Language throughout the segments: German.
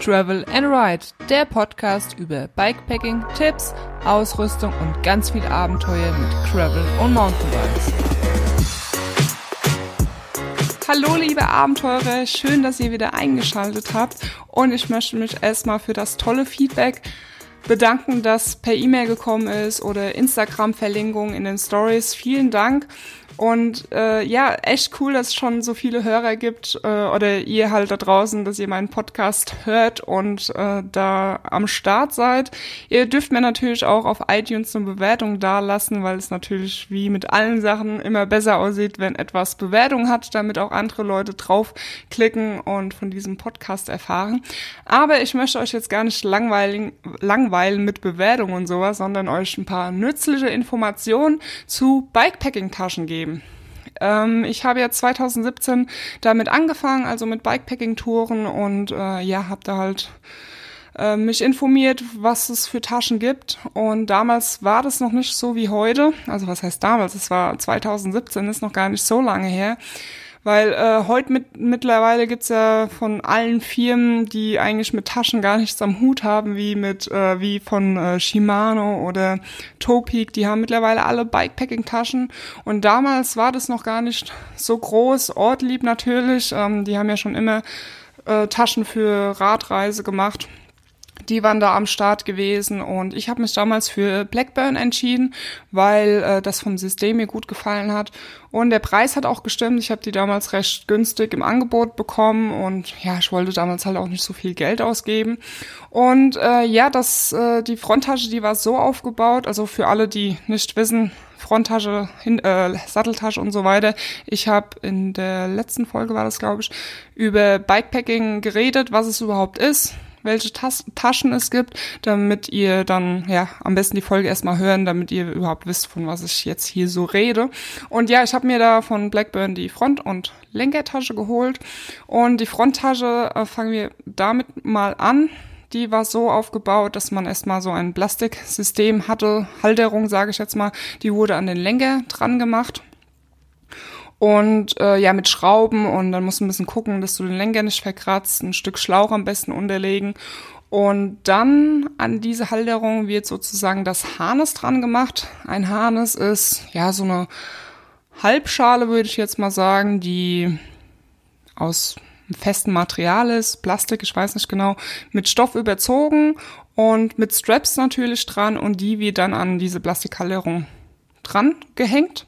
Travel and Ride, der Podcast über Bikepacking, Tipps, Ausrüstung und ganz viel Abenteuer mit Travel und Mountainbikes. Hallo liebe Abenteurer, schön, dass ihr wieder eingeschaltet habt und ich möchte mich erstmal für das tolle Feedback bedanken, das per E-Mail gekommen ist oder Instagram-Verlinkung in den Stories. Vielen Dank. Und äh, ja, echt cool, dass es schon so viele Hörer gibt äh, oder ihr halt da draußen, dass ihr meinen Podcast hört und äh, da am Start seid. Ihr dürft mir natürlich auch auf iTunes eine Bewertung dalassen, weil es natürlich wie mit allen Sachen immer besser aussieht, wenn etwas Bewertung hat, damit auch andere Leute draufklicken und von diesem Podcast erfahren. Aber ich möchte euch jetzt gar nicht langweilen, langweilen mit Bewertungen und sowas, sondern euch ein paar nützliche Informationen zu Bikepacking-Taschen geben geben. Ähm, ich habe ja 2017 damit angefangen, also mit Bikepacking-Touren und äh, ja, habe da halt äh, mich informiert, was es für Taschen gibt. Und damals war das noch nicht so wie heute. Also was heißt damals? Es war 2017, ist noch gar nicht so lange her. Weil äh, heute mit, mittlerweile gibt's ja von allen Firmen, die eigentlich mit Taschen gar nichts am Hut haben, wie mit äh, wie von äh, Shimano oder Topeak, die haben mittlerweile alle Bikepacking-Taschen. Und damals war das noch gar nicht so groß. Ortlieb natürlich, ähm, die haben ja schon immer äh, Taschen für Radreise gemacht die waren da am Start gewesen und ich habe mich damals für Blackburn entschieden, weil äh, das vom System mir gut gefallen hat und der Preis hat auch gestimmt. Ich habe die damals recht günstig im Angebot bekommen und ja, ich wollte damals halt auch nicht so viel Geld ausgeben und äh, ja, das äh, die Fronttasche, die war so aufgebaut, also für alle, die nicht wissen, Fronttasche, hin, äh, Satteltasche und so weiter. Ich habe in der letzten Folge war das, glaube ich, über Bikepacking geredet, was es überhaupt ist, welche Tas Taschen es gibt, damit ihr dann, ja, am besten die Folge erstmal hören, damit ihr überhaupt wisst, von was ich jetzt hier so rede. Und ja, ich habe mir da von Blackburn die Front- und Lenkertasche geholt. Und die Fronttasche äh, fangen wir damit mal an. Die war so aufgebaut, dass man erstmal so ein Plastiksystem hatte, Halterung sage ich jetzt mal, die wurde an den Lenker dran gemacht und äh, ja, mit Schrauben und dann musst du ein bisschen gucken, dass du den Lenker nicht verkratzt, ein Stück Schlauch am besten unterlegen. Und dann an diese Halterung wird sozusagen das Harnes dran gemacht. Ein Harnes ist ja so eine Halbschale, würde ich jetzt mal sagen, die aus festem Material ist, Plastik, ich weiß nicht genau, mit Stoff überzogen und mit Straps natürlich dran und die wird dann an diese Plastikhalterung dran gehängt.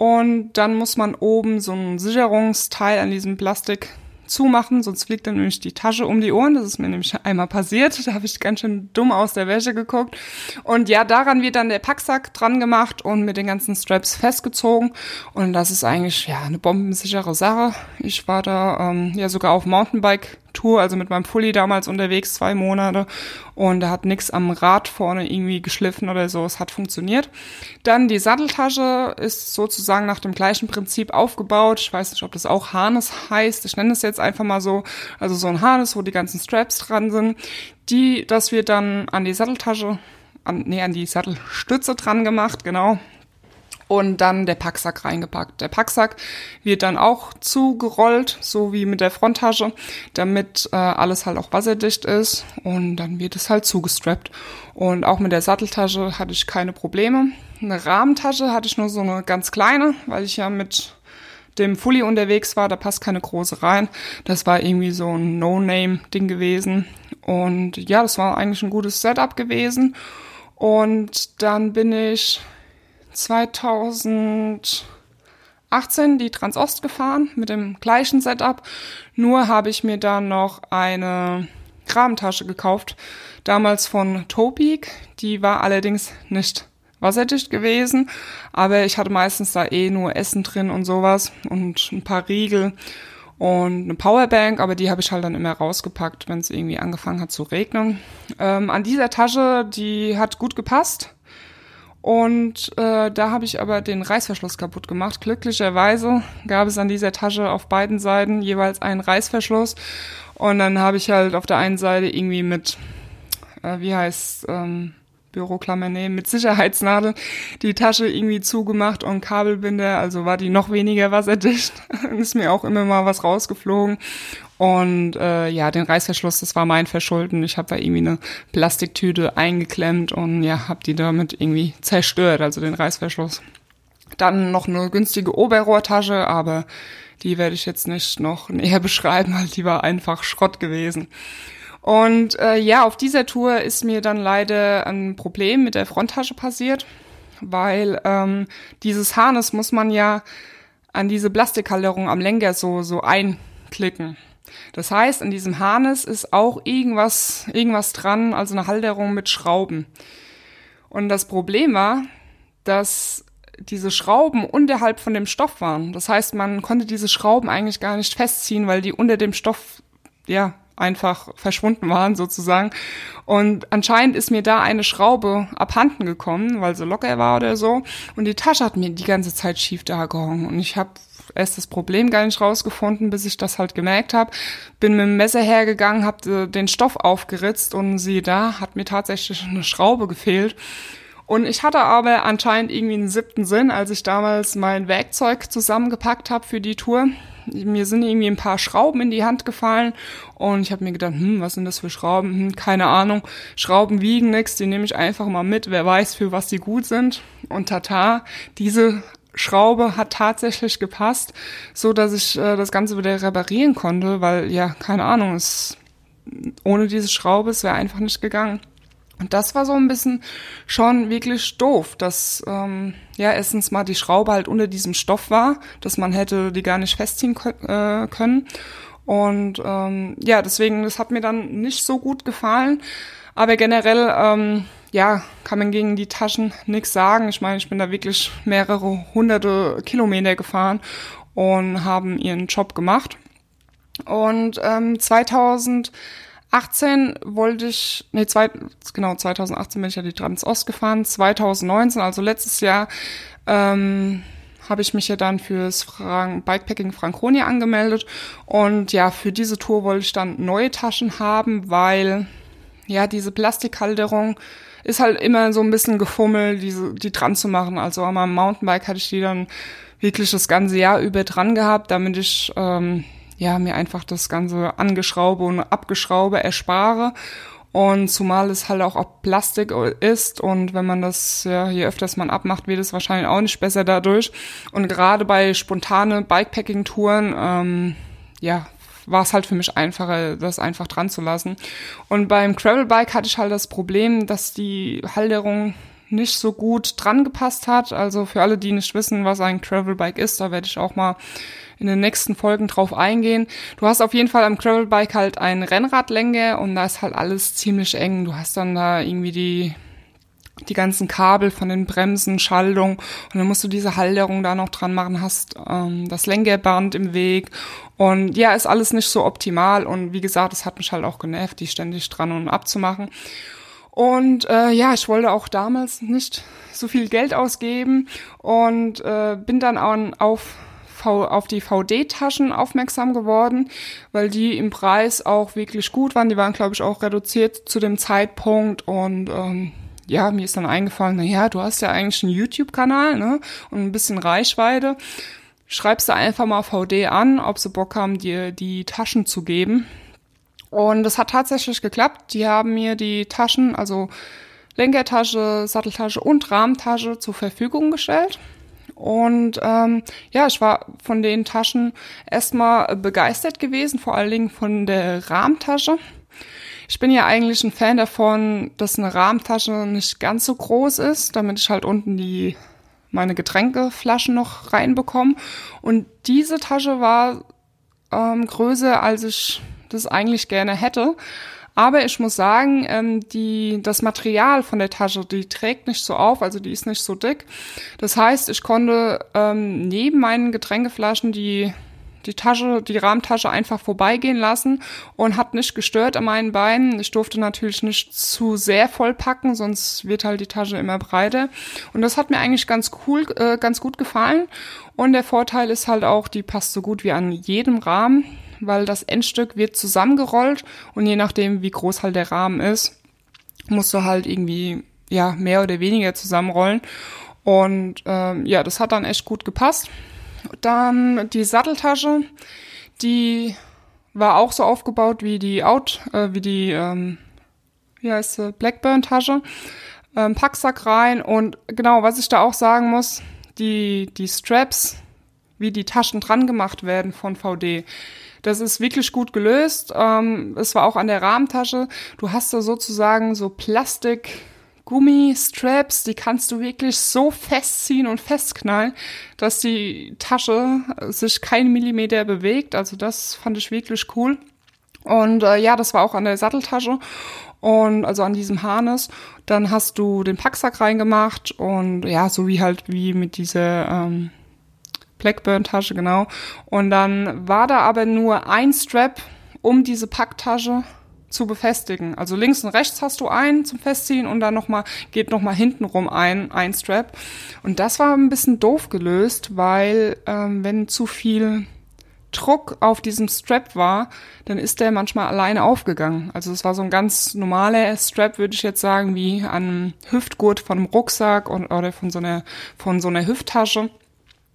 Und dann muss man oben so ein Sicherungsteil an diesem Plastik zumachen, sonst fliegt dann nämlich die Tasche um die Ohren. Das ist mir nämlich einmal passiert. Da habe ich ganz schön dumm aus der Wäsche geguckt. Und ja, daran wird dann der Packsack dran gemacht und mit den ganzen Straps festgezogen. Und das ist eigentlich ja eine bombensichere Sache. Ich war da ähm, ja sogar auf Mountainbike Tour, also mit meinem Fully damals unterwegs, zwei Monate. Und da hat nix am Rad vorne irgendwie geschliffen oder so. Es hat funktioniert. Dann die Satteltasche ist sozusagen nach dem gleichen Prinzip aufgebaut. Ich weiß nicht, ob das auch Harness heißt. Ich nenne es jetzt einfach mal so. Also so ein Harness, wo die ganzen Straps dran sind. Die, das wird dann an die Satteltasche, an, nee, an die Sattelstütze dran gemacht, genau und dann der Packsack reingepackt. Der Packsack wird dann auch zugerollt, so wie mit der Fronttasche, damit äh, alles halt auch wasserdicht ist und dann wird es halt zugestrappt. Und auch mit der Satteltasche hatte ich keine Probleme. Eine Rahmentasche hatte ich nur so eine ganz kleine, weil ich ja mit dem Fully unterwegs war, da passt keine große rein. Das war irgendwie so ein No-Name-Ding gewesen. Und ja, das war eigentlich ein gutes Setup gewesen. Und dann bin ich 2018 die Transost gefahren mit dem gleichen Setup. Nur habe ich mir dann noch eine Grabentasche gekauft. Damals von Topeak. Die war allerdings nicht wasserdicht gewesen. Aber ich hatte meistens da eh nur Essen drin und sowas und ein paar Riegel und eine Powerbank, aber die habe ich halt dann immer rausgepackt, wenn es irgendwie angefangen hat zu regnen. Ähm, an dieser Tasche, die hat gut gepasst. Und äh, da habe ich aber den Reißverschluss kaputt gemacht. Glücklicherweise gab es an dieser Tasche auf beiden Seiten jeweils einen Reißverschluss. Und dann habe ich halt auf der einen Seite irgendwie mit, äh, wie heißt ähm, Büroklammer, nee, mit Sicherheitsnadel die Tasche irgendwie zugemacht und Kabelbinder, also war die noch weniger wasserdicht. ist mir auch immer mal was rausgeflogen. Und äh, ja, den Reißverschluss, das war mein Verschulden. Ich habe da irgendwie eine Plastiktüte eingeklemmt und ja, habe die damit irgendwie zerstört, also den Reißverschluss. Dann noch eine günstige Oberrohrtasche, aber die werde ich jetzt nicht noch näher beschreiben, weil die war einfach Schrott gewesen. Und äh, ja, auf dieser Tour ist mir dann leider ein Problem mit der Fronttasche passiert, weil ähm, dieses Harnes muss man ja an diese Plastikhalterung am Lenker so so einklicken. Das heißt, an diesem Harness ist auch irgendwas, irgendwas dran, also eine Halterung mit Schrauben. Und das Problem war, dass diese Schrauben unterhalb von dem Stoff waren. Das heißt, man konnte diese Schrauben eigentlich gar nicht festziehen, weil die unter dem Stoff, ja, einfach verschwunden waren sozusagen. Und anscheinend ist mir da eine Schraube abhanden gekommen, weil sie locker war oder so. Und die Tasche hat mir die ganze Zeit schief da gehangen. Und ich habe erst das Problem gar nicht rausgefunden, bis ich das halt gemerkt habe. Bin mit dem Messer hergegangen, habe den Stoff aufgeritzt und sie da hat mir tatsächlich eine Schraube gefehlt. Und ich hatte aber anscheinend irgendwie einen siebten Sinn, als ich damals mein Werkzeug zusammengepackt habe für die Tour. Mir sind irgendwie ein paar Schrauben in die Hand gefallen und ich habe mir gedacht, hm, was sind das für Schrauben? Hm, keine Ahnung. Schrauben wiegen nichts, die nehme ich einfach mal mit. Wer weiß, für was die gut sind. Und tata, diese Schraube hat tatsächlich gepasst, so dass ich äh, das Ganze wieder reparieren konnte, weil ja, keine Ahnung, es ohne diese Schraube, es wäre einfach nicht gegangen. Und das war so ein bisschen schon wirklich doof, dass ähm, ja erstens mal die Schraube halt unter diesem Stoff war, dass man hätte die gar nicht festziehen äh, können. Und ähm, ja, deswegen, das hat mir dann nicht so gut gefallen. Aber generell, ähm, ja, kann man gegen die Taschen nichts sagen. Ich meine, ich bin da wirklich mehrere hunderte Kilometer gefahren und haben ihren Job gemacht. Und ähm, 2018 wollte ich, nee, zwei, genau, 2018 bin ich ja die Transost gefahren. 2019, also letztes Jahr, ähm, habe ich mich ja dann fürs Frank Bikepacking Franconia angemeldet. Und ja, für diese Tour wollte ich dann neue Taschen haben, weil ja, diese Plastikhalterung ist halt immer so ein bisschen gefummelt, diese, die dran zu machen. Also meinem Mountainbike hatte ich die dann wirklich das ganze Jahr über dran gehabt, damit ich ähm, ja mir einfach das ganze Angeschraube und Abgeschraube erspare. Und zumal es halt auch ob Plastik ist und wenn man das, ja, je öfters man abmacht, wird es wahrscheinlich auch nicht besser dadurch. Und gerade bei spontane Bikepacking-Touren, ähm, ja, war es halt für mich einfacher, das einfach dran zu lassen. Und beim Gravelbike hatte ich halt das Problem, dass die Halterung nicht so gut dran gepasst hat. Also für alle, die nicht wissen, was ein Gravelbike ist, da werde ich auch mal in den nächsten Folgen drauf eingehen. Du hast auf jeden Fall am Gravelbike halt ein Rennradlänge und da ist halt alles ziemlich eng. Du hast dann da irgendwie die die ganzen Kabel von den Bremsen, Schaltung und dann musst du diese Halterung da noch dran machen, hast ähm, das Lenkerband im Weg und ja, ist alles nicht so optimal und wie gesagt, es hat mich halt auch genervt, die ständig dran und abzumachen. Und äh, ja, ich wollte auch damals nicht so viel Geld ausgeben und äh, bin dann auch auf auf die VD-Taschen aufmerksam geworden, weil die im Preis auch wirklich gut waren. Die waren, glaube ich, auch reduziert zu dem Zeitpunkt und ähm, ja, mir ist dann eingefallen, na ja, du hast ja eigentlich einen YouTube-Kanal, ne, und ein bisschen Reichweite. Schreibst du einfach mal VD an, ob sie Bock haben, dir die Taschen zu geben. Und das hat tatsächlich geklappt. Die haben mir die Taschen, also Lenkertasche, Satteltasche und Rahmentasche zur Verfügung gestellt. Und ähm, ja, ich war von den Taschen erstmal begeistert gewesen, vor allen Dingen von der Rahmentasche. Ich bin ja eigentlich ein Fan davon, dass eine Rahmentasche nicht ganz so groß ist, damit ich halt unten die meine Getränkeflaschen noch reinbekomme. Und diese Tasche war ähm, größer, als ich das eigentlich gerne hätte. Aber ich muss sagen, ähm, die, das Material von der Tasche, die trägt nicht so auf, also die ist nicht so dick. Das heißt, ich konnte ähm, neben meinen Getränkeflaschen die die Tasche, die Rahmentasche einfach vorbeigehen lassen und hat nicht gestört an meinen Beinen. Ich durfte natürlich nicht zu sehr vollpacken, sonst wird halt die Tasche immer breiter. Und das hat mir eigentlich ganz cool, äh, ganz gut gefallen. Und der Vorteil ist halt auch, die passt so gut wie an jedem Rahmen, weil das Endstück wird zusammengerollt und je nachdem, wie groß halt der Rahmen ist, musst du halt irgendwie ja mehr oder weniger zusammenrollen. Und ähm, ja, das hat dann echt gut gepasst. Dann die Satteltasche, die war auch so aufgebaut wie die Out, äh, wie die, ähm, wie heißt sie, Blackburn-Tasche. Ähm, Packsack rein und genau, was ich da auch sagen muss, die, die Straps, wie die Taschen dran gemacht werden von VD. Das ist wirklich gut gelöst. Ähm, es war auch an der Rahmentasche. Du hast da sozusagen so Plastik, Gummistraps, die kannst du wirklich so festziehen und festknallen, dass die Tasche sich kein Millimeter bewegt. Also das fand ich wirklich cool. Und äh, ja, das war auch an der Satteltasche und also an diesem Harness. Dann hast du den Packsack reingemacht und ja, so wie halt wie mit dieser ähm, Blackburn-Tasche, genau. Und dann war da aber nur ein Strap um diese Packtasche zu befestigen. Also links und rechts hast du einen zum Festziehen und dann noch mal, geht nochmal hintenrum ein, ein Strap. Und das war ein bisschen doof gelöst, weil ähm, wenn zu viel Druck auf diesem Strap war, dann ist der manchmal alleine aufgegangen. Also es war so ein ganz normaler Strap, würde ich jetzt sagen, wie an einem Hüftgurt von einem Rucksack und, oder von so einer, von so einer Hüfttasche.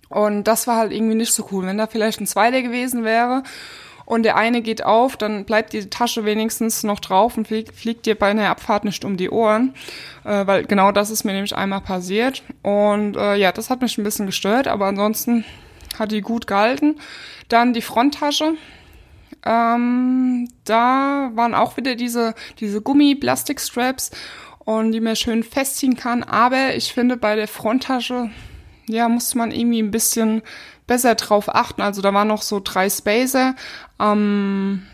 Und das war halt irgendwie nicht so cool. Wenn da vielleicht ein zweiter gewesen wäre und der eine geht auf, dann bleibt die Tasche wenigstens noch drauf und fliegt, fliegt dir bei einer Abfahrt nicht um die Ohren, äh, weil genau das ist mir nämlich einmal passiert. Und äh, ja, das hat mich ein bisschen gestört, aber ansonsten hat die gut gehalten. Dann die Fronttasche. Ähm, da waren auch wieder diese, diese Gummi-Plastik-Straps und die man schön festziehen kann. Aber ich finde, bei der Fronttasche, ja, muss man irgendwie ein bisschen besser drauf achten. Also da waren noch so drei Spacer, ähm,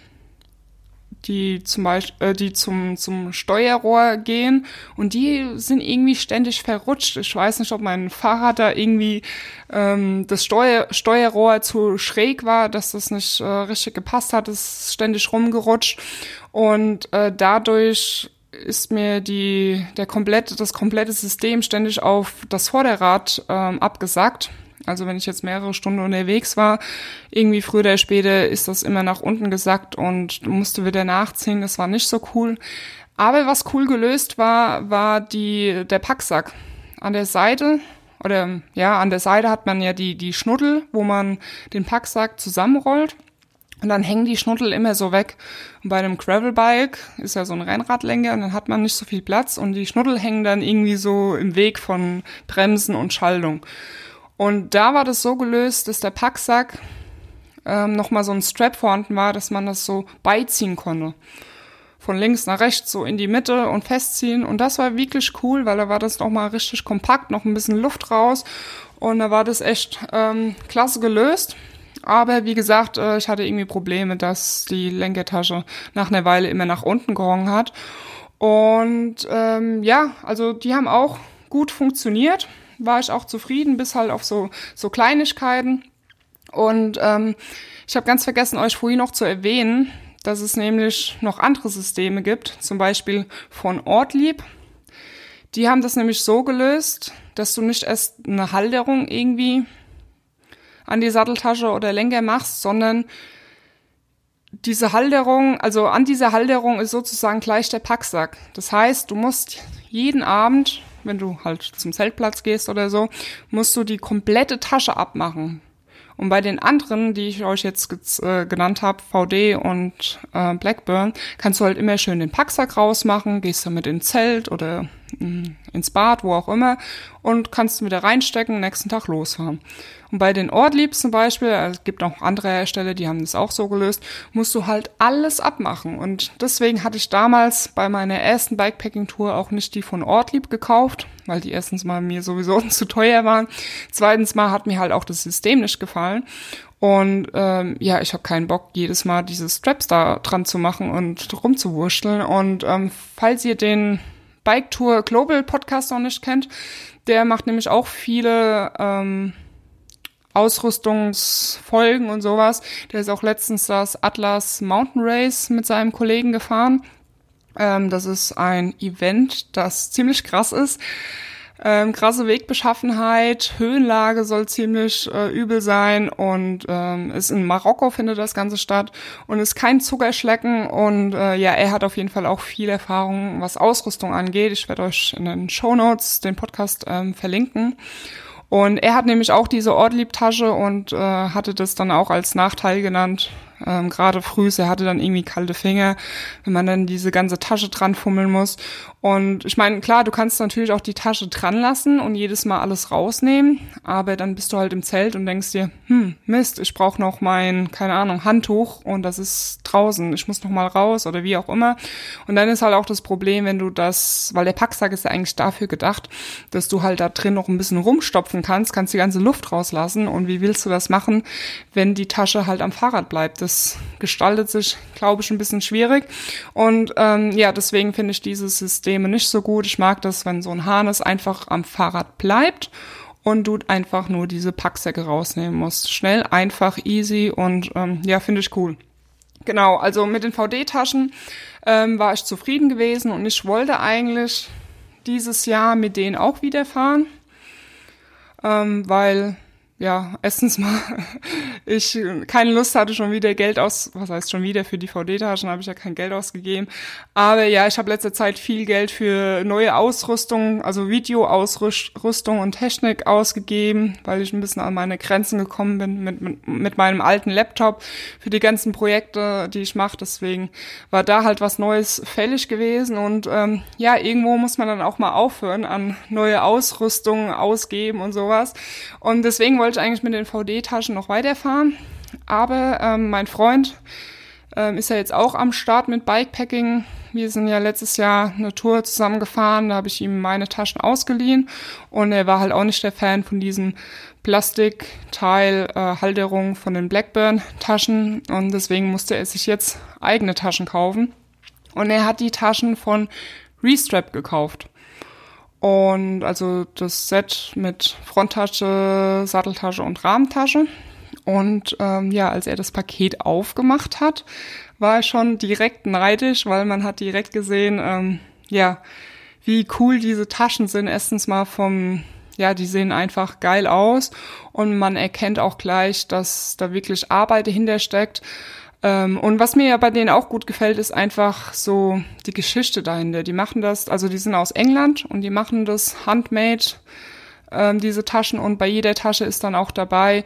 die zum Beispiel, äh, die zum, zum Steuerrohr gehen und die sind irgendwie ständig verrutscht. Ich weiß nicht, ob mein Fahrrad da irgendwie ähm, das Steuer, Steuerrohr zu schräg war, dass das nicht äh, richtig gepasst hat, es ist ständig rumgerutscht und äh, dadurch ist mir die, der komplette, das komplette System ständig auf das Vorderrad ähm, abgesackt. Also wenn ich jetzt mehrere Stunden unterwegs war, irgendwie früher oder später ist das immer nach unten gesackt und musste wieder nachziehen. Das war nicht so cool. Aber was cool gelöst war, war die, der Packsack. An der Seite, oder ja, an der Seite hat man ja die, die Schnuddel, wo man den Packsack zusammenrollt. Und dann hängen die Schnuddel immer so weg. Und bei einem Gravelbike ist ja so ein Rennradlenker und dann hat man nicht so viel Platz und die Schnuddel hängen dann irgendwie so im Weg von Bremsen und Schaltung. Und da war das so gelöst, dass der Packsack ähm, nochmal so ein Strap vorhanden war, dass man das so beiziehen konnte. Von links nach rechts so in die Mitte und festziehen. Und das war wirklich cool, weil da war das nochmal richtig kompakt, noch ein bisschen Luft raus. Und da war das echt ähm, klasse gelöst. Aber wie gesagt, äh, ich hatte irgendwie Probleme, dass die Lenkertasche nach einer Weile immer nach unten gehangen hat. Und ähm, ja, also die haben auch gut funktioniert war ich auch zufrieden, bis halt auf so, so Kleinigkeiten. Und ähm, ich habe ganz vergessen, euch vorhin noch zu erwähnen, dass es nämlich noch andere Systeme gibt, zum Beispiel von Ortlieb. Die haben das nämlich so gelöst, dass du nicht erst eine Halterung irgendwie an die Satteltasche oder Lenker machst, sondern diese Halterung, also an dieser Halterung ist sozusagen gleich der Packsack. Das heißt, du musst jeden Abend wenn du halt zum Zeltplatz gehst oder so, musst du die komplette Tasche abmachen. Und bei den anderen, die ich euch jetzt äh, genannt habe, VD und äh, Blackburn, kannst du halt immer schön den Packsack rausmachen, gehst damit ins Zelt oder ins Bad, wo auch immer, und kannst wieder reinstecken, nächsten Tag losfahren. Und bei den Ortliebs zum Beispiel, also es gibt auch andere Hersteller, die haben das auch so gelöst, musst du halt alles abmachen. Und deswegen hatte ich damals bei meiner ersten Bikepacking-Tour auch nicht die von Ortlieb gekauft, weil die erstens mal mir sowieso zu teuer waren. Zweitens mal hat mir halt auch das System nicht gefallen. Und ähm, ja, ich habe keinen Bock, jedes Mal diese Straps da dran zu machen und rumzuwurschteln. Und ähm, falls ihr den Bike Tour Global Podcast noch nicht kennt, der macht nämlich auch viele ähm, Ausrüstungsfolgen und sowas. Der ist auch letztens das Atlas Mountain Race mit seinem Kollegen gefahren. Ähm, das ist ein Event, das ziemlich krass ist. Ähm, krasse Wegbeschaffenheit, Höhenlage soll ziemlich äh, übel sein und ähm, ist in Marokko findet das Ganze statt und ist kein Zuckerschlecken und äh, ja, er hat auf jeden Fall auch viel Erfahrung, was Ausrüstung angeht. Ich werde euch in den Show Notes den Podcast ähm, verlinken. Und er hat nämlich auch diese Ortlieb-Tasche und äh, hatte das dann auch als Nachteil genannt, Ähm, Gerade früh, er hatte dann irgendwie kalte Finger, wenn man dann diese ganze Tasche dran fummeln muss. Und ich meine, klar, du kannst natürlich auch die Tasche dran lassen und jedes Mal alles rausnehmen, aber dann bist du halt im Zelt und denkst dir, hm, Mist, ich brauche noch mein, keine Ahnung, Handtuch und das ist draußen, ich muss noch mal raus oder wie auch immer. Und dann ist halt auch das Problem, wenn du das, weil der Packsack ist ja eigentlich dafür gedacht, dass du halt da drin noch ein bisschen rumstopfen kannst, kannst die ganze Luft rauslassen und wie willst du das machen, wenn die Tasche halt am Fahrrad bleibt? Das gestaltet sich, glaube ich, ein bisschen schwierig und ähm, ja, deswegen finde ich diese Systeme nicht so gut. Ich mag das, wenn so ein Harness einfach am Fahrrad bleibt und du einfach nur diese Packsäcke rausnehmen musst. Schnell, einfach, easy und ähm, ja, finde ich cool. Genau, also mit den VD-Taschen ähm, war ich zufrieden gewesen und ich wollte eigentlich dieses Jahr mit denen auch wieder fahren, ähm, weil ja, erstens mal, ich keine Lust hatte schon wieder Geld aus, was heißt schon wieder für die VD-Taschen, habe ich ja kein Geld ausgegeben. Aber ja, ich habe letzte Zeit viel Geld für neue Ausrüstung, also Videoausrüstung und Technik ausgegeben, weil ich ein bisschen an meine Grenzen gekommen bin mit, mit, mit meinem alten Laptop für die ganzen Projekte, die ich mache. Deswegen war da halt was Neues fällig gewesen. Und ähm, ja, irgendwo muss man dann auch mal aufhören an neue Ausrüstung ausgeben und sowas. Und deswegen wollte wollte eigentlich mit den VD-Taschen noch weiterfahren, aber ähm, mein Freund ähm, ist ja jetzt auch am Start mit Bikepacking. Wir sind ja letztes Jahr eine Tour zusammengefahren, da habe ich ihm meine Taschen ausgeliehen und er war halt auch nicht der Fan von diesem Plastikteil äh, von den Blackburn Taschen und deswegen musste er sich jetzt eigene Taschen kaufen und er hat die Taschen von Restrap gekauft. Und also das Set mit Fronttasche, Satteltasche und Rahmentasche. Und ähm, ja, als er das Paket aufgemacht hat, war er schon direkt neidisch, weil man hat direkt gesehen, ähm, ja, wie cool diese Taschen sind. Erstens mal vom, ja, die sehen einfach geil aus und man erkennt auch gleich, dass da wirklich Arbeit dahinter steckt. Ähm, und was mir ja bei denen auch gut gefällt, ist einfach so die Geschichte dahinter. Die machen das, also die sind aus England und die machen das handmade, ähm, diese Taschen. Und bei jeder Tasche ist dann auch dabei,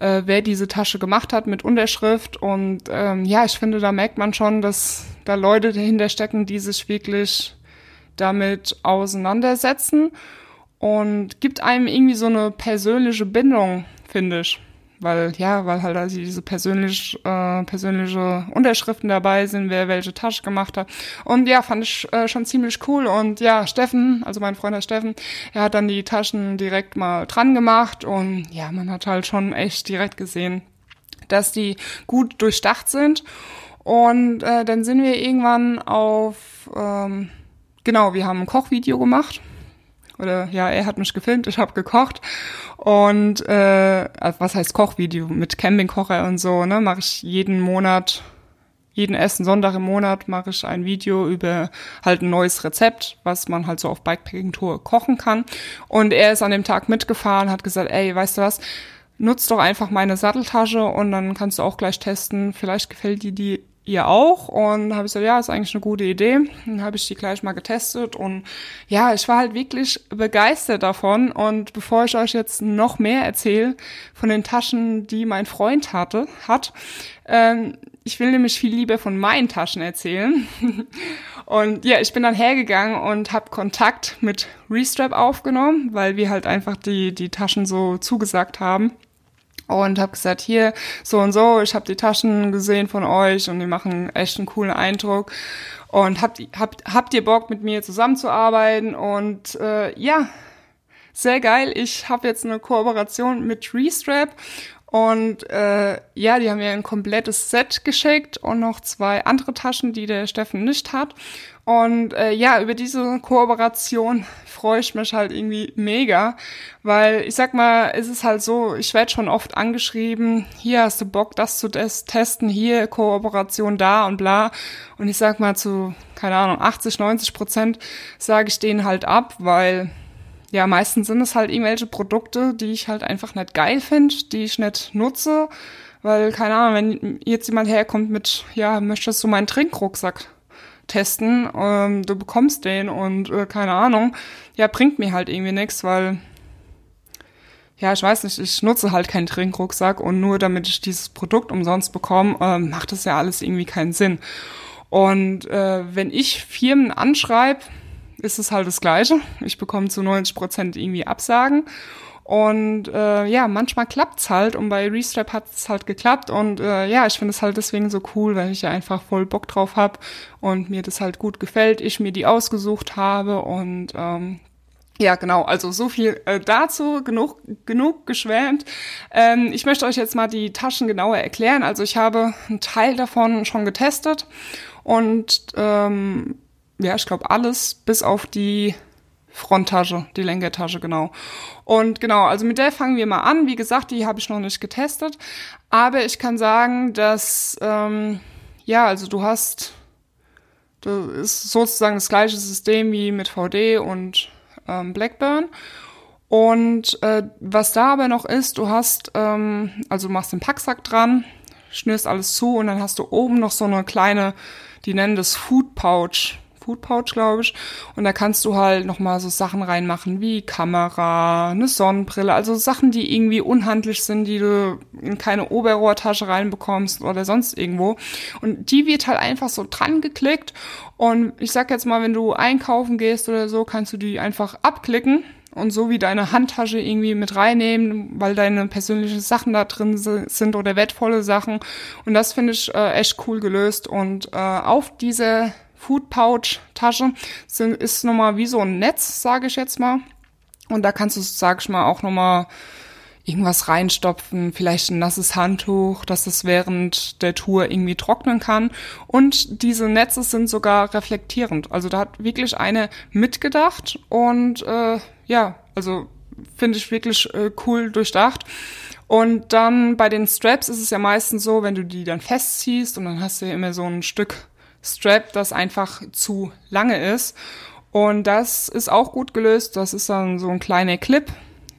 äh, wer diese Tasche gemacht hat mit Unterschrift. Und ähm, ja, ich finde, da merkt man schon, dass da Leute dahinter stecken, die sich wirklich damit auseinandersetzen und gibt einem irgendwie so eine persönliche Bindung, finde ich weil ja, weil halt also diese persönlich, äh, persönliche Unterschriften dabei sind, wer welche Tasche gemacht hat. Und ja, fand ich äh, schon ziemlich cool. Und ja, Steffen, also mein Freund der Steffen, er hat dann die Taschen direkt mal dran gemacht und ja, man hat halt schon echt direkt gesehen, dass die gut durchdacht sind. Und äh, dann sind wir irgendwann auf, ähm, genau, wir haben ein Kochvideo gemacht oder ja, er hat mich gefilmt, ich habe gekocht. Und äh, also was heißt Kochvideo? Mit Campingkocher und so, ne, mache ich jeden Monat jeden ersten Sonntag im Monat mache ich ein Video über halt ein neues Rezept, was man halt so auf Bikepacking-Tour kochen kann. Und er ist an dem Tag mitgefahren, hat gesagt, ey, weißt du was, nutz doch einfach meine Satteltasche und dann kannst du auch gleich testen, vielleicht gefällt dir die ihr auch? Und habe ich so, ja, ist eigentlich eine gute Idee. Dann habe ich die gleich mal getestet und ja, ich war halt wirklich begeistert davon. Und bevor ich euch jetzt noch mehr erzähle von den Taschen, die mein Freund hatte, hat, ähm, ich will nämlich viel lieber von meinen Taschen erzählen. und ja, ich bin dann hergegangen und habe Kontakt mit Restrap aufgenommen, weil wir halt einfach die, die Taschen so zugesagt haben und habe gesagt, hier so und so, ich habe die Taschen gesehen von euch und die machen echt einen coolen Eindruck und habt, habt, habt ihr Bock mit mir zusammenzuarbeiten und äh, ja, sehr geil. Ich habe jetzt eine Kooperation mit Restrap und äh, ja, die haben mir ein komplettes Set geschickt und noch zwei andere Taschen, die der Steffen nicht hat. Und äh, ja, über diese Kooperation freue ich mich halt irgendwie mega, weil ich sag mal, es ist halt so, ich werde schon oft angeschrieben, hier hast du Bock, das zu testen, hier Kooperation da und bla. Und ich sag mal zu, keine Ahnung, 80, 90 Prozent sage ich denen halt ab, weil ja, meistens sind es halt irgendwelche Produkte, die ich halt einfach nicht geil finde, die ich nicht nutze, weil, keine Ahnung, wenn jetzt jemand herkommt mit, ja, möchtest du meinen Trinkrucksack testen, ähm, du bekommst den und äh, keine Ahnung, ja, bringt mir halt irgendwie nichts, weil ja, ich weiß nicht, ich nutze halt keinen Trinkrucksack und nur damit ich dieses Produkt umsonst bekomme, äh, macht das ja alles irgendwie keinen Sinn. Und äh, wenn ich Firmen anschreibe, ist es halt das Gleiche. Ich bekomme zu 90 Prozent irgendwie Absagen. Und äh, ja, manchmal klappt's halt und bei Restrap hat's halt geklappt und äh, ja, ich finde es halt deswegen so cool, weil ich ja einfach voll Bock drauf hab und mir das halt gut gefällt, ich mir die ausgesucht habe und ähm, ja, genau. Also so viel äh, dazu. Genug, genug geschwärmt. Ähm, ich möchte euch jetzt mal die Taschen genauer erklären. Also ich habe einen Teil davon schon getestet und ähm, ja, ich glaube alles bis auf die Fronttasche, die Lenkertasche, genau. Und genau, also mit der fangen wir mal an. Wie gesagt, die habe ich noch nicht getestet. Aber ich kann sagen, dass, ähm, ja, also du hast, das ist sozusagen das gleiche System wie mit VD und ähm, Blackburn. Und äh, was da aber noch ist, du hast, ähm, also machst den Packsack dran, schnürst alles zu und dann hast du oben noch so eine kleine, die nennen das Food Pouch. Food Pouch, glaube ich. Und da kannst du halt nochmal so Sachen reinmachen wie Kamera, eine Sonnenbrille, also Sachen, die irgendwie unhandlich sind, die du in keine Oberrohrtasche reinbekommst oder sonst irgendwo. Und die wird halt einfach so dran geklickt. Und ich sag jetzt mal, wenn du einkaufen gehst oder so, kannst du die einfach abklicken und so wie deine Handtasche irgendwie mit reinnehmen, weil deine persönlichen Sachen da drin sind oder wertvolle Sachen. Und das finde ich äh, echt cool gelöst. Und äh, auf diese Food Pouch Tasche sind, ist nochmal wie so ein Netz, sage ich jetzt mal. Und da kannst du, sag ich mal, auch nochmal irgendwas reinstopfen, vielleicht ein nasses Handtuch, dass es während der Tour irgendwie trocknen kann. Und diese Netze sind sogar reflektierend. Also da hat wirklich eine mitgedacht und äh, ja, also finde ich wirklich äh, cool durchdacht. Und dann bei den Straps ist es ja meistens so, wenn du die dann festziehst und dann hast du ja immer so ein Stück Strap, das einfach zu lange ist. Und das ist auch gut gelöst. Das ist dann so ein kleiner Clip.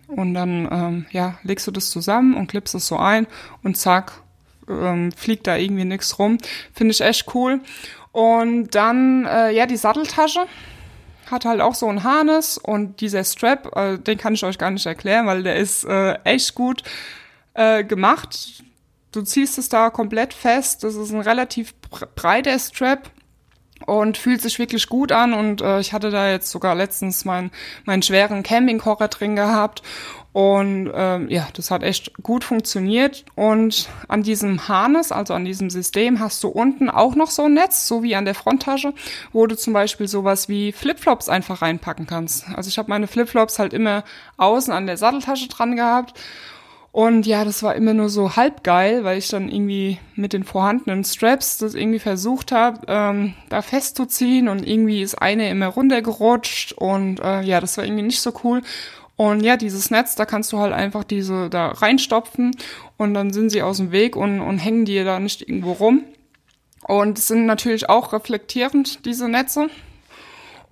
Und dann ähm, ja, legst du das zusammen und klippst es so ein und zack, ähm, fliegt da irgendwie nichts rum. Finde ich echt cool. Und dann, äh, ja, die Satteltasche hat halt auch so ein Harness und dieser Strap, äh, den kann ich euch gar nicht erklären, weil der ist äh, echt gut äh, gemacht du ziehst es da komplett fest. Das ist ein relativ breiter Strap und fühlt sich wirklich gut an. Und äh, ich hatte da jetzt sogar letztens meinen meinen schweren Campingkocher drin gehabt. Und ähm, ja, das hat echt gut funktioniert. Und an diesem Harness, also an diesem System, hast du unten auch noch so ein Netz, so wie an der Fronttasche, wo du zum Beispiel sowas wie Flipflops einfach reinpacken kannst. Also ich habe meine Flipflops halt immer außen an der Satteltasche dran gehabt. Und ja, das war immer nur so halb geil, weil ich dann irgendwie mit den vorhandenen Straps das irgendwie versucht habe, ähm, da festzuziehen und irgendwie ist eine immer runtergerutscht und äh, ja, das war irgendwie nicht so cool. Und ja, dieses Netz, da kannst du halt einfach diese da reinstopfen und dann sind sie aus dem Weg und, und hängen dir da nicht irgendwo rum. Und sind natürlich auch reflektierend, diese Netze.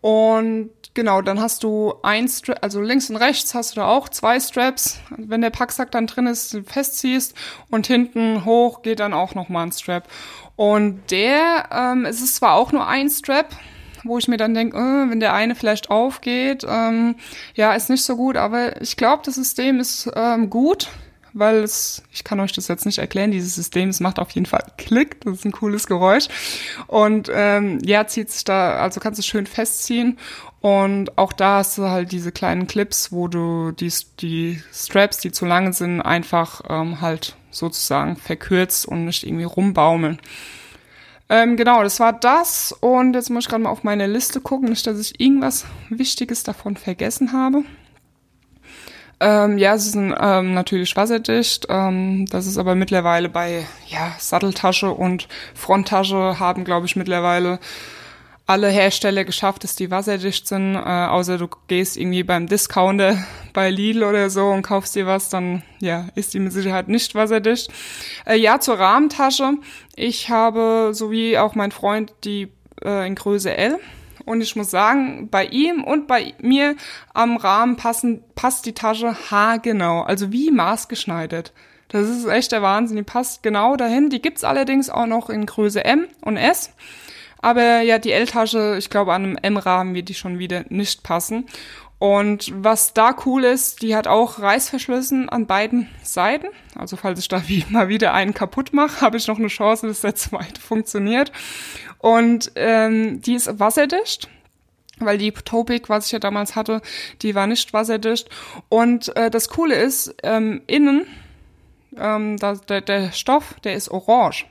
Und genau, dann hast du ein Strap, also links und rechts hast du da auch zwei Straps. Wenn der Packsack dann drin ist, festziehst und hinten hoch geht dann auch nochmal ein Strap. Und der, ähm, es ist zwar auch nur ein Strap, wo ich mir dann denke, äh, wenn der eine vielleicht aufgeht, ähm, ja, ist nicht so gut, aber ich glaube, das System ist ähm, gut weil es, ich kann euch das jetzt nicht erklären, dieses System, es macht auf jeden Fall Klick, das ist ein cooles Geräusch. Und ähm, ja, zieht sich da, also kannst du schön festziehen. Und auch da hast du halt diese kleinen Clips, wo du die, die Straps, die zu lang sind, einfach ähm, halt sozusagen verkürzt und nicht irgendwie rumbaumeln. Ähm, genau, das war das. Und jetzt muss ich gerade mal auf meine Liste gucken, nicht, dass ich irgendwas Wichtiges davon vergessen habe. Ähm, ja, sie sind ähm, natürlich wasserdicht. Ähm, das ist aber mittlerweile bei ja, Satteltasche und Fronttasche haben, glaube ich, mittlerweile alle Hersteller geschafft, dass die wasserdicht sind, äh, außer du gehst irgendwie beim Discounter bei Lidl oder so und kaufst dir was, dann ja, ist die mit Sicherheit nicht wasserdicht. Äh, ja, zur Rahmentasche. Ich habe, so wie auch mein Freund, die äh, in Größe L. Und ich muss sagen, bei ihm und bei mir am Rahmen passen, passt die Tasche haargenau. Also wie maßgeschneidert. Das ist echt der Wahnsinn. Die passt genau dahin. Die gibt's allerdings auch noch in Größe M und S. Aber ja, die L-Tasche, ich glaube, an einem M-Rahmen wird die schon wieder nicht passen. Und was da cool ist, die hat auch Reißverschlüssen an beiden Seiten. Also falls ich da wie mal wieder einen kaputt mache, habe ich noch eine Chance, dass der zweite funktioniert. Und ähm, die ist wasserdicht weil die Topic, was ich ja damals hatte, die war nicht wasserdicht. Und äh, das Coole ist, ähm, innen, ähm, da, der, der Stoff, der ist orange.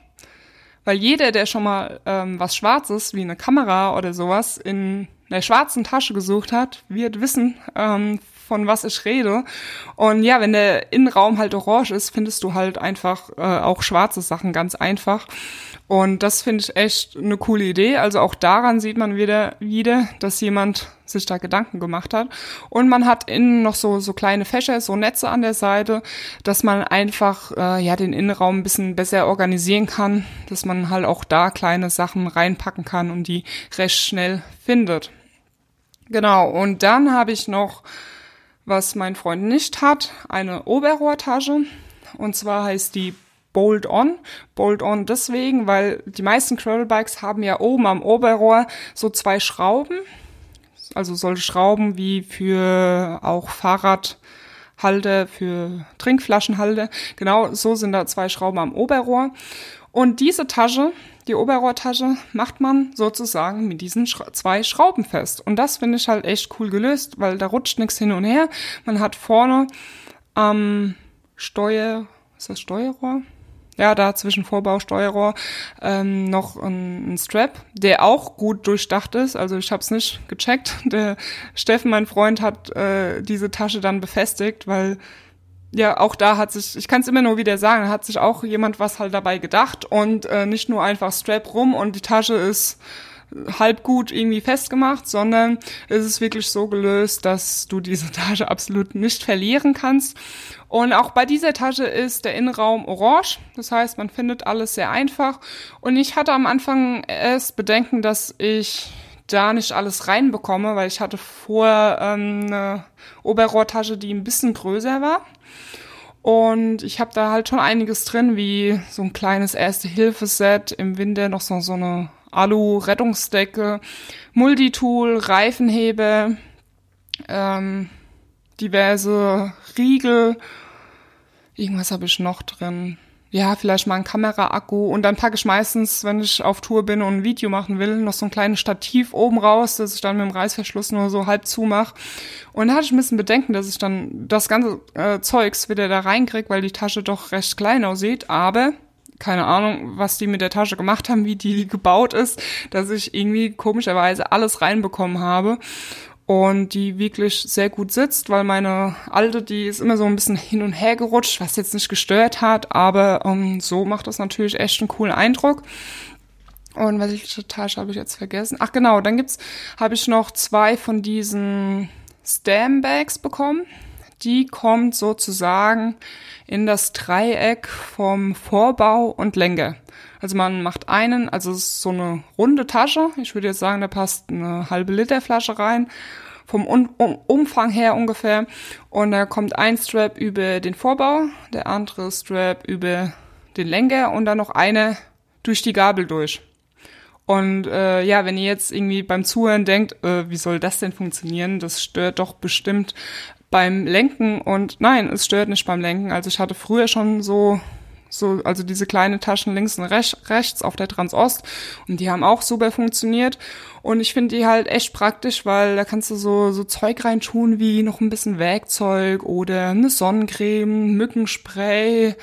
Weil jeder, der schon mal ähm, was Schwarzes, wie eine Kamera oder sowas, in einer schwarzen Tasche gesucht hat, wird wissen, ähm, von was ich rede. Und ja, wenn der Innenraum halt orange ist, findest du halt einfach äh, auch schwarze Sachen ganz einfach. Und das finde ich echt eine coole Idee. Also auch daran sieht man wieder, wieder, dass jemand sich da Gedanken gemacht hat. Und man hat innen noch so, so kleine Fächer, so Netze an der Seite, dass man einfach, äh, ja, den Innenraum ein bisschen besser organisieren kann, dass man halt auch da kleine Sachen reinpacken kann und die recht schnell findet. Genau. Und dann habe ich noch, was mein Freund nicht hat, eine Oberrohrtasche. Und zwar heißt die Bolt-On. Bolt-On deswegen, weil die meisten Gravelbikes haben ja oben am Oberrohr so zwei Schrauben. Also solche Schrauben wie für auch Fahrradhalter, für Trinkflaschenhalter. Genau, so sind da zwei Schrauben am Oberrohr. Und diese Tasche, die Oberrohrtasche, macht man sozusagen mit diesen Schra zwei Schrauben fest. Und das finde ich halt echt cool gelöst, weil da rutscht nichts hin und her. Man hat vorne am ähm, Steuer, ist das Steuerrohr? ja, da zwischen Vorbau, Steuerrohr ähm, noch ein, ein Strap, der auch gut durchdacht ist. Also ich habe es nicht gecheckt. Der Steffen, mein Freund, hat äh, diese Tasche dann befestigt, weil ja, auch da hat sich, ich kann es immer nur wieder sagen, hat sich auch jemand was halt dabei gedacht und äh, nicht nur einfach Strap rum und die Tasche ist halb gut irgendwie festgemacht, sondern es ist wirklich so gelöst, dass du diese Tasche absolut nicht verlieren kannst. Und auch bei dieser Tasche ist der Innenraum orange. Das heißt, man findet alles sehr einfach. Und ich hatte am Anfang erst Bedenken, dass ich da nicht alles reinbekomme, weil ich hatte vorher ähm, eine Oberrohrtasche, die ein bisschen größer war. Und ich habe da halt schon einiges drin, wie so ein kleines Erste-Hilfe-Set, im Winter noch so, so eine Alu-Rettungsdecke, Multitool, Reifenhebe, ähm, diverse Riegel. Irgendwas habe ich noch drin. Ja, vielleicht mal ein Kameraakku und dann packe ich meistens, wenn ich auf Tour bin und ein Video machen will, noch so ein kleines Stativ oben raus, dass ich dann mit dem Reißverschluss nur so halb zumache. Und da hatte ich ein bisschen Bedenken, dass ich dann das ganze äh, Zeugs wieder da reinkriege, weil die Tasche doch recht klein aussieht. Aber keine Ahnung, was die mit der Tasche gemacht haben, wie die gebaut ist, dass ich irgendwie komischerweise alles reinbekommen habe und die wirklich sehr gut sitzt, weil meine alte, die ist immer so ein bisschen hin und her gerutscht, was jetzt nicht gestört hat, aber um, ähm, so macht das natürlich echt einen coolen Eindruck. Und welche Tasche habe ich jetzt vergessen? Ach genau, dann gibt's, habe ich noch zwei von diesen Stambags bekommen. Die kommt sozusagen in das Dreieck vom Vorbau und Lenker. Also man macht einen, also es ist so eine runde Tasche. Ich würde jetzt sagen, da passt eine halbe Liter Flasche rein. Vom um Umfang her ungefähr. Und da kommt ein Strap über den Vorbau, der andere Strap über den Lenker und dann noch eine durch die Gabel durch. Und äh, ja, wenn ihr jetzt irgendwie beim Zuhören denkt, äh, wie soll das denn funktionieren? Das stört doch bestimmt beim Lenken und nein, es stört nicht beim Lenken. Also ich hatte früher schon so so, also diese kleine Taschen links und rech rechts auf der Transost und die haben auch super funktioniert und ich finde die halt echt praktisch, weil da kannst du so, so Zeug reintun wie noch ein bisschen Werkzeug oder eine Sonnencreme, Mückenspray,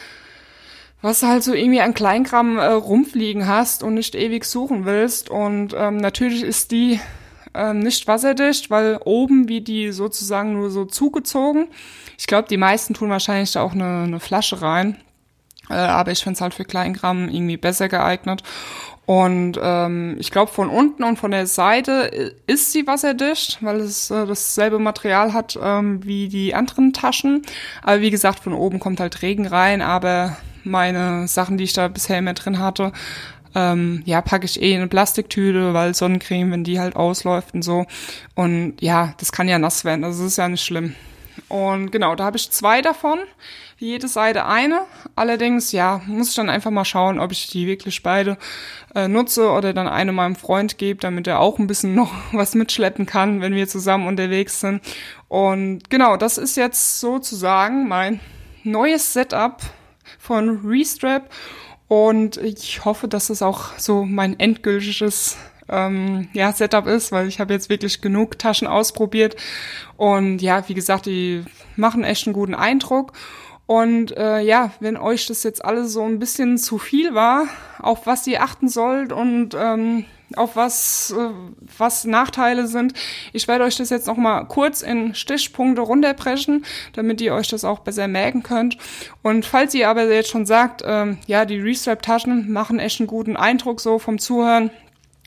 was du halt so irgendwie an Kleinkram äh, rumfliegen hast und nicht ewig suchen willst und ähm, natürlich ist die ähm, nicht wasserdicht, weil oben wie die sozusagen nur so zugezogen. Ich glaube, die meisten tun wahrscheinlich da auch eine, eine Flasche rein. Äh, aber ich finde es halt für Kleingramm irgendwie besser geeignet. Und ähm, ich glaube, von unten und von der Seite ist sie wasserdicht, weil es äh, dasselbe Material hat ähm, wie die anderen Taschen. Aber wie gesagt, von oben kommt halt Regen rein, aber meine Sachen, die ich da bisher immer drin hatte, ähm, ja, packe ich eh in eine Plastiktüte, weil Sonnencreme, wenn die halt ausläuft und so. Und ja, das kann ja nass werden, also das ist ja nicht schlimm. Und genau, da habe ich zwei davon, jede Seite eine. Allerdings, ja, muss ich dann einfach mal schauen, ob ich die wirklich beide äh, nutze oder dann eine meinem Freund gebe, damit er auch ein bisschen noch was mitschleppen kann, wenn wir zusammen unterwegs sind. Und genau, das ist jetzt sozusagen mein neues Setup von Restrap. Und ich hoffe, dass es auch so mein endgültiges ähm, ja, Setup ist, weil ich habe jetzt wirklich genug Taschen ausprobiert. Und ja, wie gesagt, die machen echt einen guten Eindruck. Und äh, ja, wenn euch das jetzt alles so ein bisschen zu viel war, auf was ihr achten sollt und ähm, auf was, äh, was Nachteile sind. Ich werde euch das jetzt nochmal kurz in Stichpunkte runterbrechen, damit ihr euch das auch besser merken könnt. Und falls ihr aber jetzt schon sagt, ähm, ja, die Restrap-Taschen machen echt einen guten Eindruck so vom Zuhören,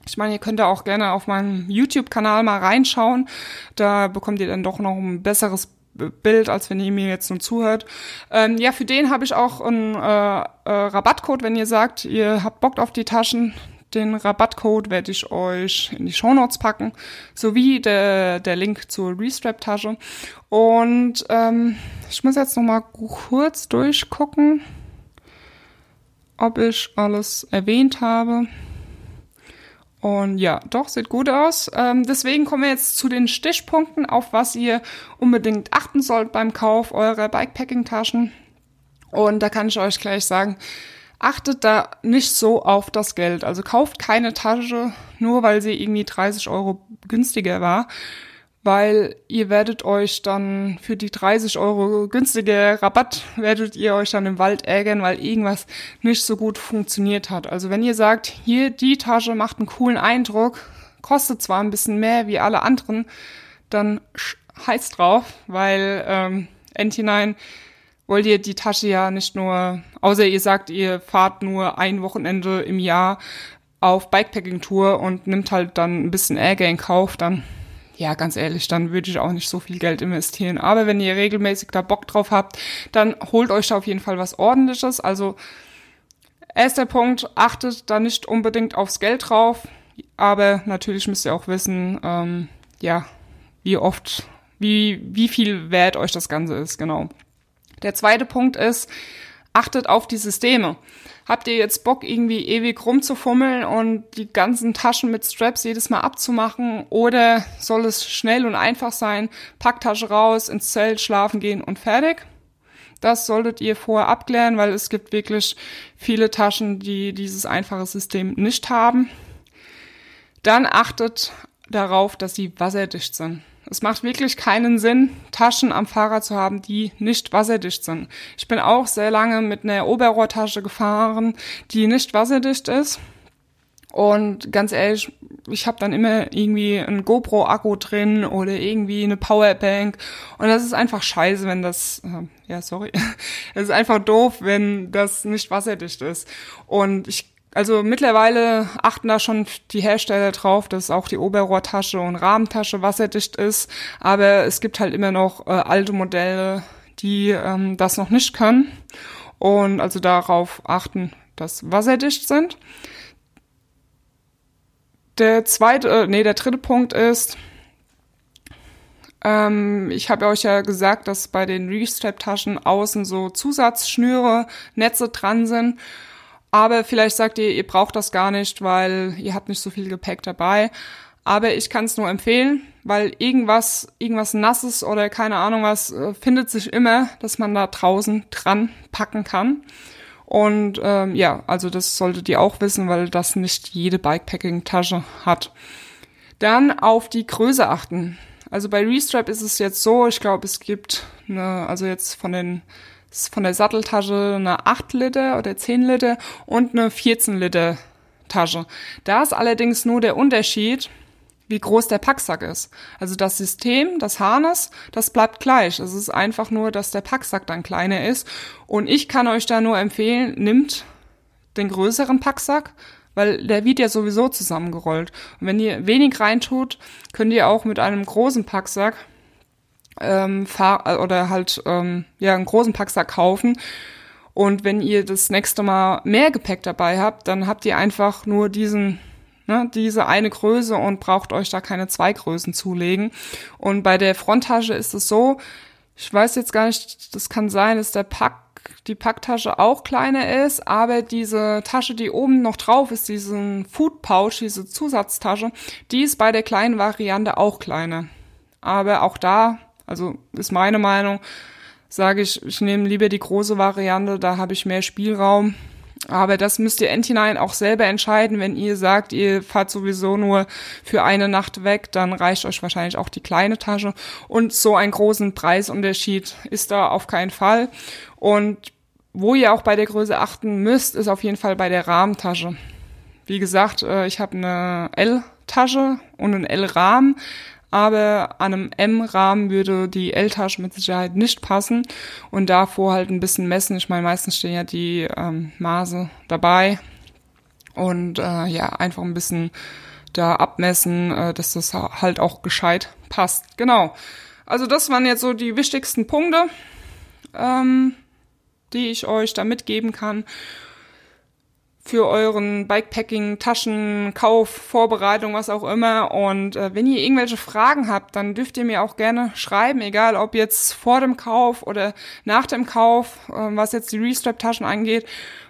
ich meine, ihr könnt da auch gerne auf meinem YouTube-Kanal mal reinschauen. Da bekommt ihr dann doch noch ein besseres Bild, als wenn ihr mir jetzt nur zuhört. Ähm, ja, für den habe ich auch einen äh, äh, Rabattcode, wenn ihr sagt, ihr habt Bock auf die Taschen. Den Rabattcode werde ich euch in die Shownotes packen, sowie der, der Link zur Restrap-Tasche. Und ähm, ich muss jetzt noch mal kurz durchgucken, ob ich alles erwähnt habe. Und ja, doch, sieht gut aus. Ähm, deswegen kommen wir jetzt zu den Stichpunkten, auf was ihr unbedingt achten sollt beim Kauf eurer Bikepacking-Taschen. Und da kann ich euch gleich sagen, achtet da nicht so auf das Geld. Also kauft keine Tasche, nur weil sie irgendwie 30 Euro günstiger war weil ihr werdet euch dann für die 30 Euro günstige Rabatt, werdet ihr euch dann im Wald ärgern, weil irgendwas nicht so gut funktioniert hat. Also wenn ihr sagt, hier, die Tasche macht einen coolen Eindruck, kostet zwar ein bisschen mehr wie alle anderen, dann heiß drauf, weil ähm, N9 wollt ihr die Tasche ja nicht nur, außer ihr sagt, ihr fahrt nur ein Wochenende im Jahr auf Bikepacking-Tour und nimmt halt dann ein bisschen Ärger in Kauf, dann ja, ganz ehrlich, dann würde ich auch nicht so viel Geld investieren. Aber wenn ihr regelmäßig da Bock drauf habt, dann holt euch da auf jeden Fall was ordentliches. Also erster Punkt, achtet da nicht unbedingt aufs Geld drauf, aber natürlich müsst ihr auch wissen, ähm, ja, wie oft, wie, wie viel wert euch das Ganze ist, genau. Der zweite Punkt ist, achtet auf die Systeme. Habt ihr jetzt Bock, irgendwie ewig rumzufummeln und die ganzen Taschen mit Straps jedes Mal abzumachen? Oder soll es schnell und einfach sein? Packtasche raus, ins Zelt, schlafen gehen und fertig? Das solltet ihr vorher abklären, weil es gibt wirklich viele Taschen, die dieses einfache System nicht haben. Dann achtet darauf, dass sie wasserdicht sind. Es macht wirklich keinen Sinn, Taschen am Fahrrad zu haben, die nicht wasserdicht sind. Ich bin auch sehr lange mit einer Oberrohrtasche gefahren, die nicht wasserdicht ist. Und ganz ehrlich, ich habe dann immer irgendwie ein GoPro-Akku drin oder irgendwie eine Powerbank. Und das ist einfach scheiße, wenn das, äh, ja, sorry, es ist einfach doof, wenn das nicht wasserdicht ist. Und ich also mittlerweile achten da schon die Hersteller drauf, dass auch die Oberrohrtasche und Rahmentasche wasserdicht ist. Aber es gibt halt immer noch äh, alte Modelle, die ähm, das noch nicht können. Und also darauf achten, dass wasserdicht sind. Der zweite, äh, nee, der dritte Punkt ist, ähm, ich habe euch ja gesagt, dass bei den Restrap-Taschen außen so Zusatzschnüre, Netze dran sind. Aber vielleicht sagt ihr, ihr braucht das gar nicht, weil ihr habt nicht so viel Gepäck dabei. Aber ich kann es nur empfehlen, weil irgendwas, irgendwas Nasses oder keine Ahnung was äh, findet sich immer, dass man da draußen dran packen kann. Und ähm, ja, also das solltet ihr auch wissen, weil das nicht jede Bikepacking-Tasche hat. Dann auf die Größe achten. Also bei Restrap ist es jetzt so, ich glaube, es gibt eine, also jetzt von den von der Satteltasche eine 8 Liter oder 10 Liter und eine 14 Liter Tasche. Da ist allerdings nur der Unterschied, wie groß der Packsack ist. Also das System, das Harness, das bleibt gleich. Es ist einfach nur, dass der Packsack dann kleiner ist. Und ich kann euch da nur empfehlen, nimmt den größeren Packsack, weil der wird ja sowieso zusammengerollt. Und wenn ihr wenig reintut, könnt ihr auch mit einem großen Packsack ähm, fahr äh, oder halt ähm, ja einen großen Packsack kaufen. Und wenn ihr das nächste Mal mehr Gepäck dabei habt, dann habt ihr einfach nur diesen ne, diese eine Größe und braucht euch da keine zwei Größen zulegen. Und bei der Fronttasche ist es so, Ich weiß jetzt gar nicht, das kann sein, dass der Pack, die Packtasche auch kleiner ist, aber diese Tasche, die oben noch drauf ist, diesen Food Pouch, diese Zusatztasche, die ist bei der kleinen Variante auch kleiner. Aber auch da, also ist meine Meinung, sage ich, ich nehme lieber die große Variante, da habe ich mehr Spielraum. Aber das müsst ihr endhinein auch selber entscheiden. Wenn ihr sagt, ihr fahrt sowieso nur für eine Nacht weg, dann reicht euch wahrscheinlich auch die kleine Tasche. Und so einen großen Preisunterschied ist da auf keinen Fall. Und wo ihr auch bei der Größe achten müsst, ist auf jeden Fall bei der Rahmentasche. Wie gesagt, äh, ich habe eine L-Tasche und einen L-Rahmen aber an einem M-Rahmen würde die L-Tasche mit Sicherheit nicht passen und davor halt ein bisschen messen. Ich meine, meistens stehen ja die ähm, Maße dabei und äh, ja, einfach ein bisschen da abmessen, äh, dass das halt auch gescheit passt. Genau. Also das waren jetzt so die wichtigsten Punkte, ähm, die ich euch da mitgeben kann für euren Bikepacking, Taschen, Kauf, Vorbereitung, was auch immer. Und äh, wenn ihr irgendwelche Fragen habt, dann dürft ihr mir auch gerne schreiben, egal ob jetzt vor dem Kauf oder nach dem Kauf, äh, was jetzt die Restrap-Taschen angeht,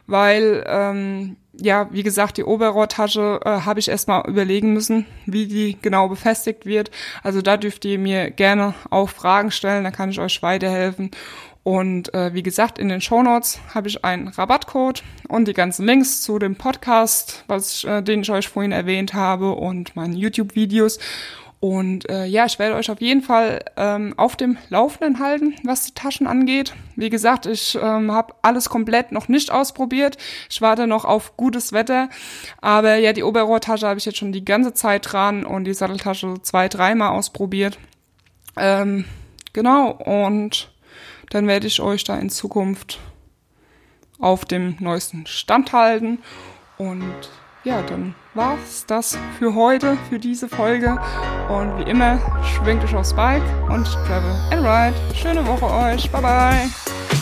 weil ähm, ja, wie gesagt, die Oberrohrtasche äh, habe ich erstmal überlegen müssen, wie die genau befestigt wird. Also da dürft ihr mir gerne auch Fragen stellen, da kann ich euch weiterhelfen. Und äh, wie gesagt, in den Show Notes habe ich einen Rabattcode und die ganzen Links zu dem Podcast, was äh, den ich euch vorhin erwähnt habe und meinen YouTube-Videos. Und äh, ja, ich werde euch auf jeden Fall ähm, auf dem Laufenden halten, was die Taschen angeht. Wie gesagt, ich ähm, habe alles komplett noch nicht ausprobiert. Ich warte noch auf gutes Wetter. Aber ja, die Oberrohrtasche habe ich jetzt schon die ganze Zeit dran und die Satteltasche zwei, dreimal ausprobiert. Ähm, genau, und dann werde ich euch da in Zukunft auf dem neuesten Stand halten. Und ja, dann war's das für heute, für diese Folge. Und wie immer, schwingt euch aufs Bike und travel and ride. Schöne Woche euch. Bye bye.